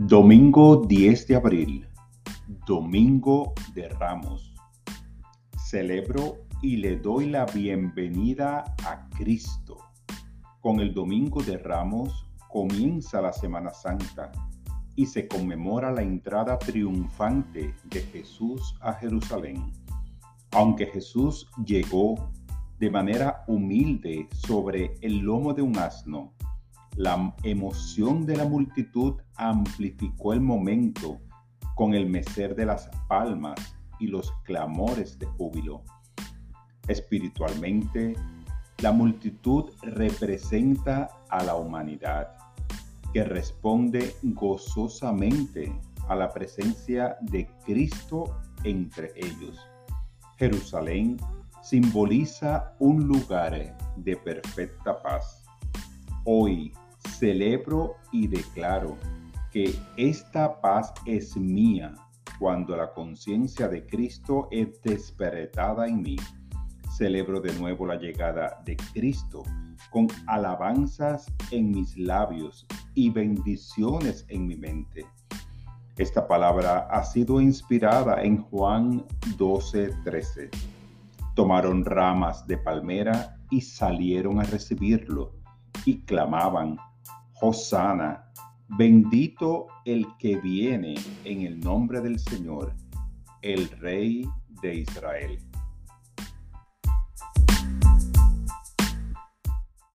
Domingo 10 de abril, Domingo de Ramos. Celebro y le doy la bienvenida a Cristo. Con el Domingo de Ramos comienza la Semana Santa y se conmemora la entrada triunfante de Jesús a Jerusalén. Aunque Jesús llegó de manera humilde sobre el lomo de un asno, la emoción de la multitud amplificó el momento con el mecer de las palmas y los clamores de júbilo. Espiritualmente, la multitud representa a la humanidad, que responde gozosamente a la presencia de Cristo entre ellos. Jerusalén simboliza un lugar de perfecta paz. Hoy celebro y declaro que esta paz es mía cuando la conciencia de Cristo es despertada en mí. Celebro de nuevo la llegada de Cristo con alabanzas en mis labios y bendiciones en mi mente. Esta palabra ha sido inspirada en Juan 12:13. Tomaron ramas de palmera y salieron a recibirlo y clamaban, Hosana, bendito el que viene en el nombre del Señor, el Rey de Israel.